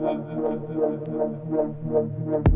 ¡Sí, sí,